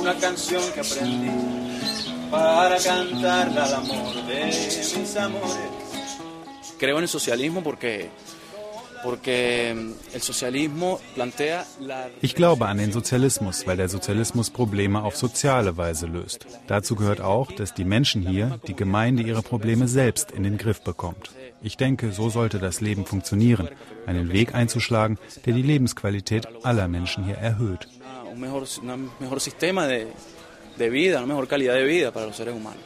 una canción que aprendí para cantarla al amor de mis amores. Creo en el socialismo porque Ich glaube an den Sozialismus, weil der Sozialismus Probleme auf soziale Weise löst. Dazu gehört auch, dass die Menschen hier, die Gemeinde ihre Probleme selbst in den Griff bekommt. Ich denke, so sollte das Leben funktionieren, einen Weg einzuschlagen, der die Lebensqualität aller Menschen hier erhöht. De vida, una mejor calidad de vida para los seres humanos.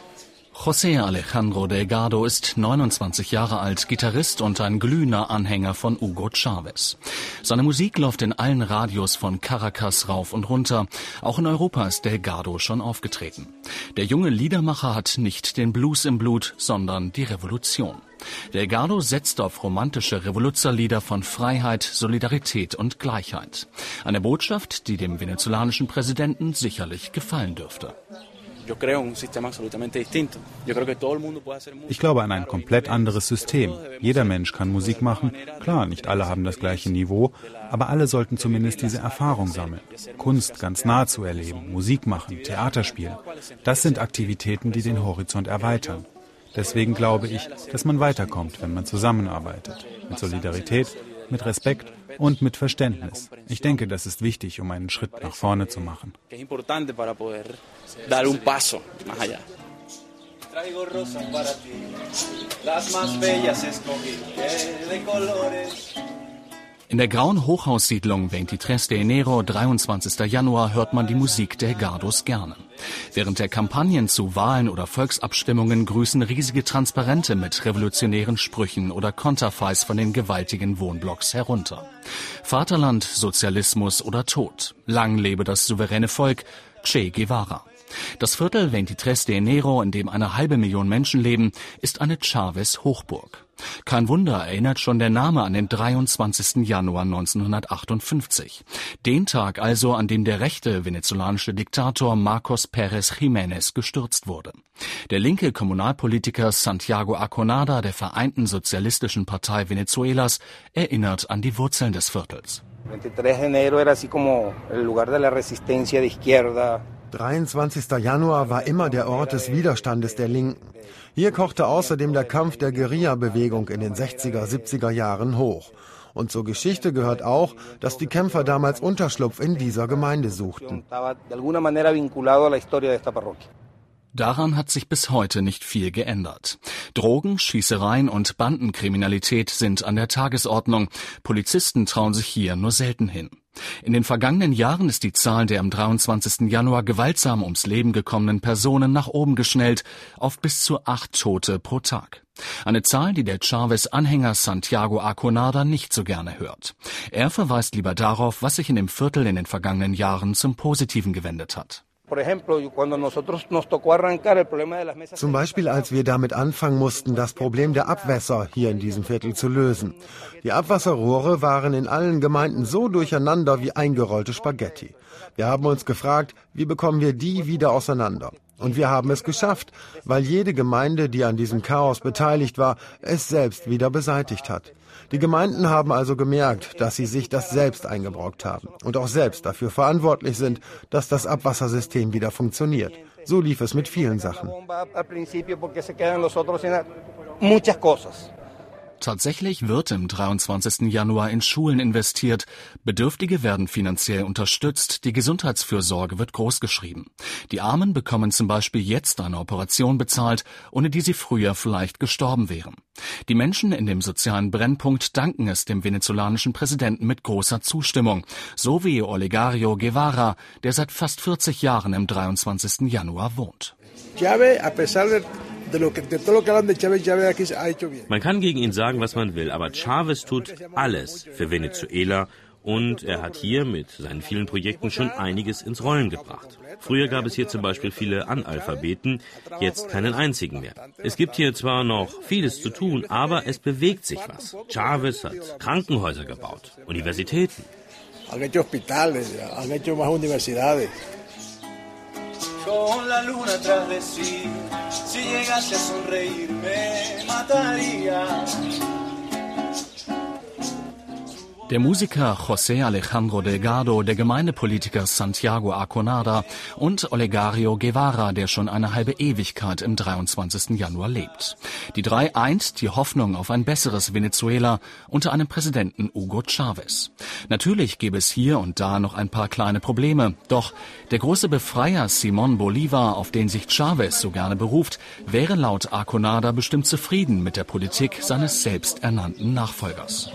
José Alejandro Delgado ist 29 Jahre alt, Gitarrist und ein glühender Anhänger von Hugo Chavez. Seine Musik läuft in allen Radios von Caracas rauf und runter. Auch in Europa ist Delgado schon aufgetreten. Der junge Liedermacher hat nicht den Blues im Blut, sondern die Revolution. Delgado setzt auf romantische Revoluzerlieder von Freiheit, Solidarität und Gleichheit. Eine Botschaft, die dem venezolanischen Präsidenten sicherlich gefallen dürfte. Ich glaube an ein komplett anderes System. Jeder Mensch kann Musik machen. Klar, nicht alle haben das gleiche Niveau, aber alle sollten zumindest diese Erfahrung sammeln. Kunst ganz nah zu erleben, Musik machen, Theater spielen. Das sind Aktivitäten, die den Horizont erweitern. Deswegen glaube ich, dass man weiterkommt, wenn man zusammenarbeitet. Mit Solidarität, mit Respekt und mit Verständnis. Ich denke, das ist wichtig, um einen Schritt nach vorne zu machen. In der grauen Hochhaussiedlung 23 de Enero, 23. Januar, hört man die Musik der Gardos gerne. Während der Kampagnen zu Wahlen oder Volksabstimmungen grüßen riesige Transparente mit revolutionären Sprüchen oder Konterfeis von den gewaltigen Wohnblocks herunter. Vaterland, Sozialismus oder Tod. Lang lebe das souveräne Volk. Che Guevara. Das Viertel 23 de Enero, in dem eine halbe Million Menschen leben, ist eine Chavez-Hochburg. Kein Wunder erinnert schon der Name an den 23. Januar 1958. Den Tag also, an dem der rechte venezolanische Diktator Marcos Pérez Jiménez gestürzt wurde. Der linke Kommunalpolitiker Santiago Aconada der Vereinten Sozialistischen Partei Venezuelas erinnert an die Wurzeln des Viertels. 23 de enero era así como el lugar de la resistencia de izquierda 23. Januar war immer der Ort des Widerstandes der Linken. Hier kochte außerdem der Kampf der Guerilla-Bewegung in den 60er, 70er Jahren hoch. Und zur Geschichte gehört auch, dass die Kämpfer damals Unterschlupf in dieser Gemeinde suchten. Daran hat sich bis heute nicht viel geändert. Drogen, Schießereien und Bandenkriminalität sind an der Tagesordnung. Polizisten trauen sich hier nur selten hin. In den vergangenen Jahren ist die Zahl der am 23. Januar gewaltsam ums Leben gekommenen Personen nach oben geschnellt auf bis zu acht Tote pro Tag. Eine Zahl, die der Chavez-Anhänger Santiago Aconada nicht so gerne hört. Er verweist lieber darauf, was sich in dem Viertel in den vergangenen Jahren zum Positiven gewendet hat. Zum Beispiel, als wir damit anfangen mussten, das Problem der Abwässer hier in diesem Viertel zu lösen. Die Abwasserrohre waren in allen Gemeinden so durcheinander wie eingerollte Spaghetti. Wir haben uns gefragt, wie bekommen wir die wieder auseinander? Und wir haben es geschafft, weil jede Gemeinde, die an diesem Chaos beteiligt war, es selbst wieder beseitigt hat. Die Gemeinden haben also gemerkt, dass sie sich das selbst eingebrockt haben und auch selbst dafür verantwortlich sind, dass das Abwassersystem wieder funktioniert. So lief es mit vielen Sachen. Tatsächlich wird im 23. Januar in Schulen investiert, Bedürftige werden finanziell unterstützt, die Gesundheitsfürsorge wird großgeschrieben. Die Armen bekommen zum Beispiel jetzt eine Operation bezahlt, ohne die sie früher vielleicht gestorben wären. Die Menschen in dem sozialen Brennpunkt danken es dem venezolanischen Präsidenten mit großer Zustimmung, so wie Olegario Guevara, der seit fast 40 Jahren im 23. Januar wohnt. Man kann gegen ihn sagen, was man will, aber Chavez tut alles für Venezuela und er hat hier mit seinen vielen Projekten schon einiges ins Rollen gebracht. Früher gab es hier zum Beispiel viele Analphabeten, jetzt keinen einzigen mehr. Es gibt hier zwar noch vieles zu tun, aber es bewegt sich was. Chavez hat Krankenhäuser gebaut, Universitäten. Han hecho hospitales, han hecho más universidades con la luna tras de sí. Si llegase a sonreír me mataría. Der Musiker José Alejandro Delgado, der Gemeindepolitiker Santiago Arconada und Olegario Guevara, der schon eine halbe Ewigkeit im 23. Januar lebt. Die drei eint die Hoffnung auf ein besseres Venezuela unter einem Präsidenten Hugo Chavez. Natürlich gäbe es hier und da noch ein paar kleine Probleme, doch der große Befreier Simón Bolívar, auf den sich Chavez so gerne beruft, wäre laut Arconada bestimmt zufrieden mit der Politik seines selbsternannten Nachfolgers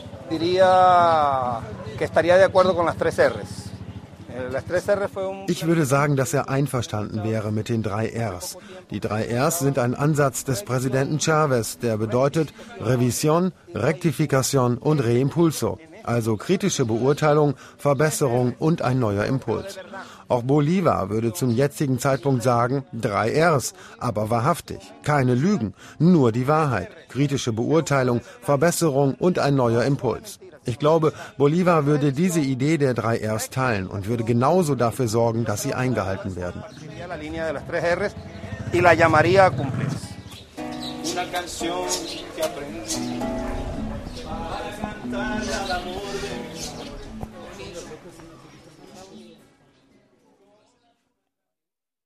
Ich würde sagen, dass er einverstanden wäre mit den drei Rs. Die drei Rs sind ein Ansatz des Präsidenten Chavez, der bedeutet Revision, Rectification und Reimpulso, also kritische Beurteilung, Verbesserung und ein neuer Impuls. Auch Bolivar würde zum jetzigen Zeitpunkt sagen, drei Rs, aber wahrhaftig. Keine Lügen, nur die Wahrheit. Kritische Beurteilung, Verbesserung und ein neuer Impuls. Ich glaube, Bolivar würde diese Idee der drei Rs teilen und würde genauso dafür sorgen, dass sie eingehalten werden. para cantar al amor de mi amor.